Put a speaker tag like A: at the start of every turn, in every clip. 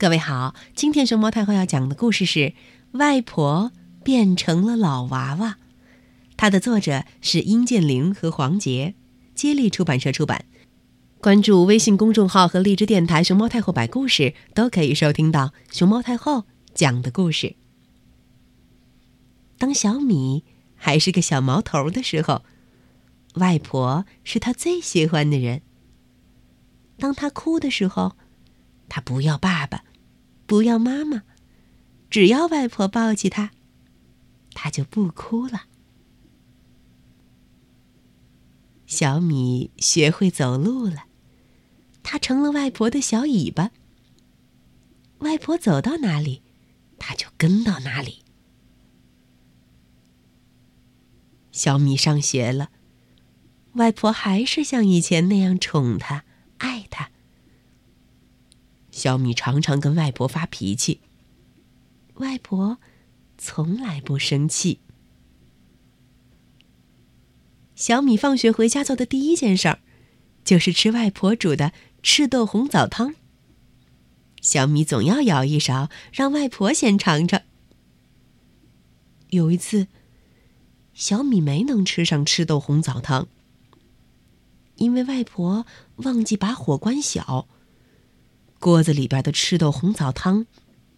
A: 各位好，今天熊猫太后要讲的故事是《外婆变成了老娃娃》，它的作者是殷建玲和黄杰，接力出版社出版。关注微信公众号和荔枝电台“熊猫太后摆故事”，都可以收听到熊猫太后讲的故事。当小米还是个小毛头的时候，外婆是他最喜欢的人。当他哭的时候，他不要爸爸。不要妈妈，只要外婆抱起他，他就不哭了。小米学会走路了，他成了外婆的小尾巴。外婆走到哪里，他就跟到哪里。小米上学了，外婆还是像以前那样宠他、小米常常跟外婆发脾气，外婆从来不生气。小米放学回家做的第一件事儿，就是吃外婆煮的赤豆红枣汤。小米总要舀一勺，让外婆先尝尝。有一次，小米没能吃上赤豆红枣汤，因为外婆忘记把火关小。锅子里边的赤豆红枣汤，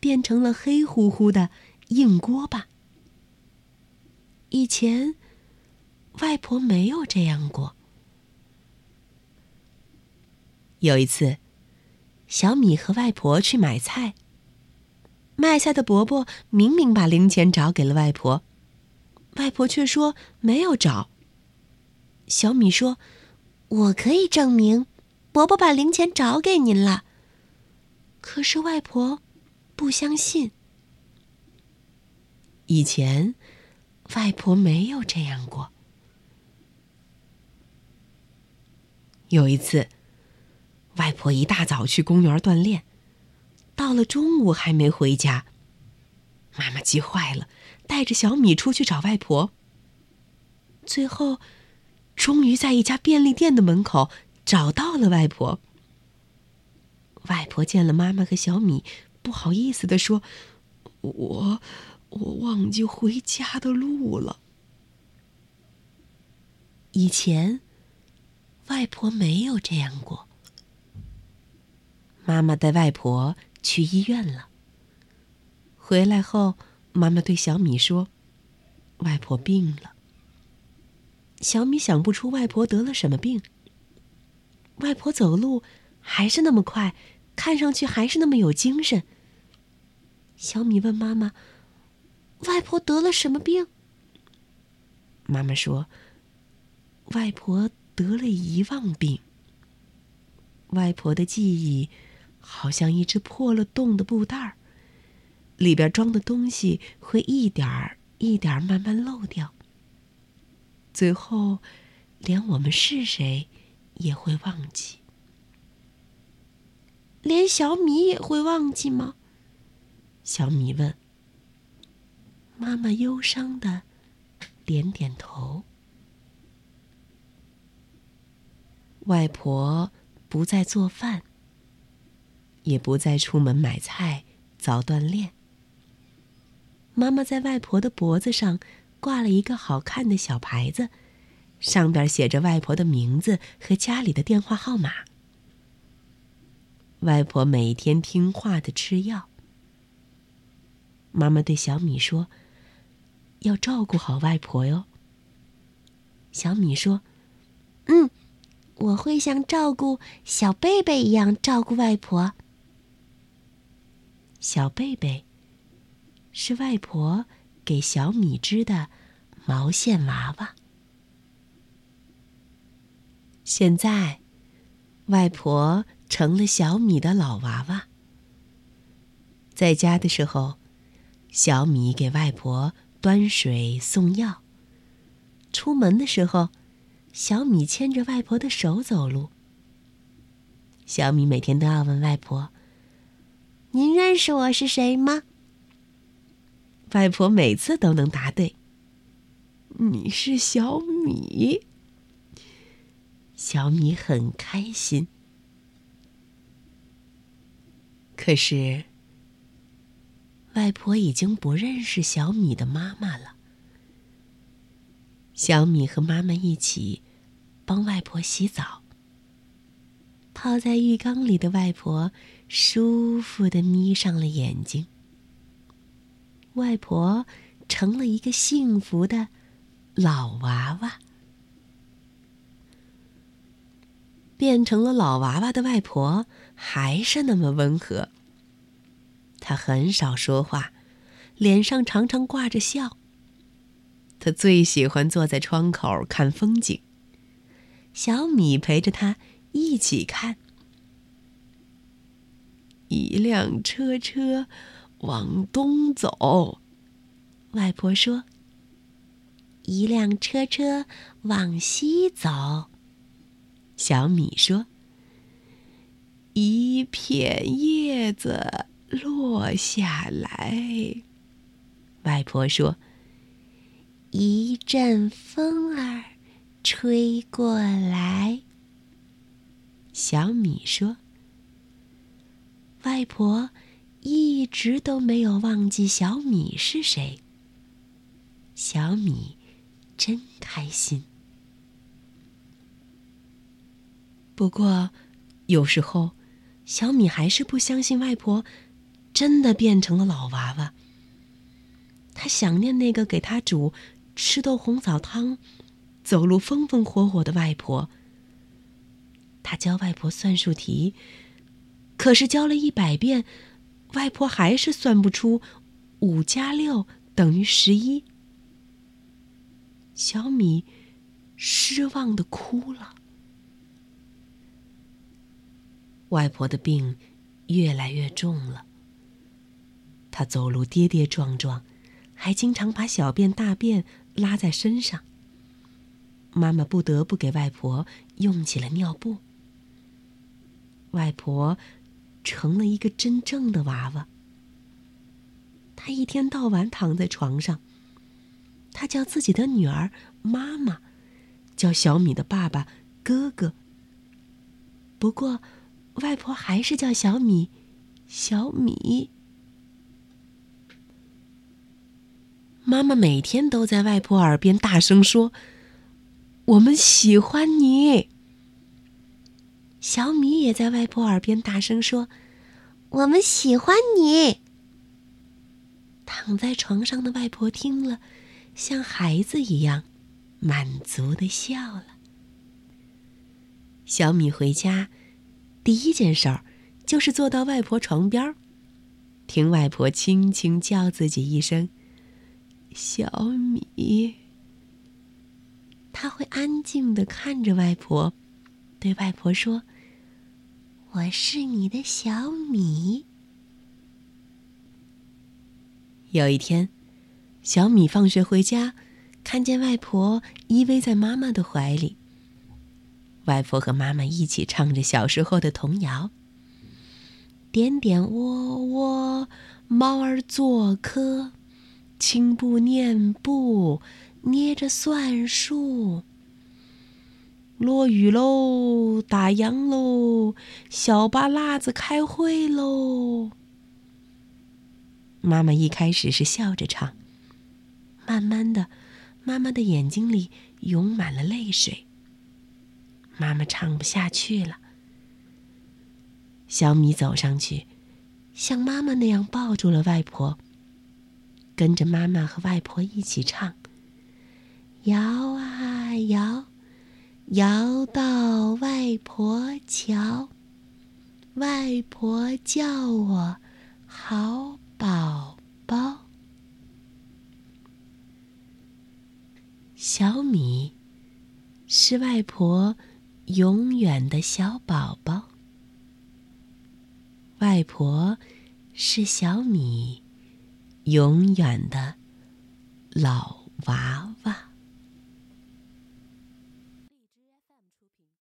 A: 变成了黑乎乎的硬锅巴。以前，外婆没有这样过。有一次，小米和外婆去买菜，卖菜的伯伯明明把零钱找给了外婆，外婆却说没有找。小米说：“我可以证明，伯伯把零钱找给您了。”可是外婆不相信。以前，外婆没有这样过。有一次，外婆一大早去公园锻炼，到了中午还没回家。妈妈急坏了，带着小米出去找外婆。最后，终于在一家便利店的门口找到了外婆。外婆见了妈妈和小米，不好意思的说：“我，我忘记回家的路了。”以前，外婆没有这样过。妈妈带外婆去医院了。回来后，妈妈对小米说：“外婆病了。”小米想不出外婆得了什么病。外婆走路还是那么快。看上去还是那么有精神。小米问妈妈：“外婆得了什么病？”妈妈说：“外婆得了遗忘病。外婆的记忆好像一只破了洞的布袋儿，里边装的东西会一点儿一点儿慢慢漏掉，最后连我们是谁也会忘记。”连小米也会忘记吗？小米问。妈妈忧伤的点点头。外婆不再做饭，也不再出门买菜、早锻炼。妈妈在外婆的脖子上挂了一个好看的小牌子，上边写着外婆的名字和家里的电话号码。外婆每天听话的吃药。妈妈对小米说：“要照顾好外婆哟。”小米说：“嗯，我会像照顾小贝贝一样照顾外婆。”小贝贝是外婆给小米织的毛线娃娃。现在，外婆。成了小米的老娃娃。在家的时候，小米给外婆端水送药；出门的时候，小米牵着外婆的手走路。小米每天都要问外婆：“您认识我是谁吗？”外婆每次都能答对：“你是小米。”小米很开心。可是，外婆已经不认识小米的妈妈了。小米和妈妈一起帮外婆洗澡。泡在浴缸里的外婆舒服的眯上了眼睛。外婆成了一个幸福的老娃娃。变成了老娃娃的外婆还是那么温和。她很少说话，脸上常常挂着笑。她最喜欢坐在窗口看风景。小米陪着她一起看。一辆车车往东走，外婆说。一辆车车往西走。小米说：“一片叶子落下来。”外婆说：“一阵风儿吹过来。”小米说：“外婆一直都没有忘记小米是谁。”小米真开心。不过，有时候，小米还是不相信外婆真的变成了老娃娃。他想念那个给他煮赤豆红枣汤、走路风风火火的外婆。他教外婆算术题，可是教了一百遍，外婆还是算不出五加六等于十一。小米失望的哭了。外婆的病越来越重了。她走路跌跌撞撞，还经常把小便、大便拉在身上。妈妈不得不给外婆用起了尿布。外婆成了一个真正的娃娃。她一天到晚躺在床上。她叫自己的女儿妈妈，叫小米的爸爸哥哥。不过。外婆还是叫小米，小米。妈妈每天都在外婆耳边大声说：“我们喜欢你。”小米也在外婆耳边大声说：“我们喜欢你。”躺在床上的外婆听了，像孩子一样满足的笑了。小米回家。第一件事儿，就是坐到外婆床边儿，听外婆轻轻叫自己一声“小米”。他会安静的看着外婆，对外婆说：“我是你的小米。”有一天，小米放学回家，看见外婆依偎在妈妈的怀里。外婆和妈妈一起唱着小时候的童谣：“点点窝窝，猫儿做客，青布念布，捏着算术。落雨喽，打烊喽，小巴拉子开会喽。”妈妈一开始是笑着唱，慢慢的，妈妈的眼睛里涌满了泪水。妈妈唱不下去了。小米走上去，像妈妈那样抱住了外婆，跟着妈妈和外婆一起唱：“摇啊摇，摇到外婆桥，外婆叫我好宝宝。”小米是外婆。永远的小宝宝，外婆是小米，永远的老娃娃。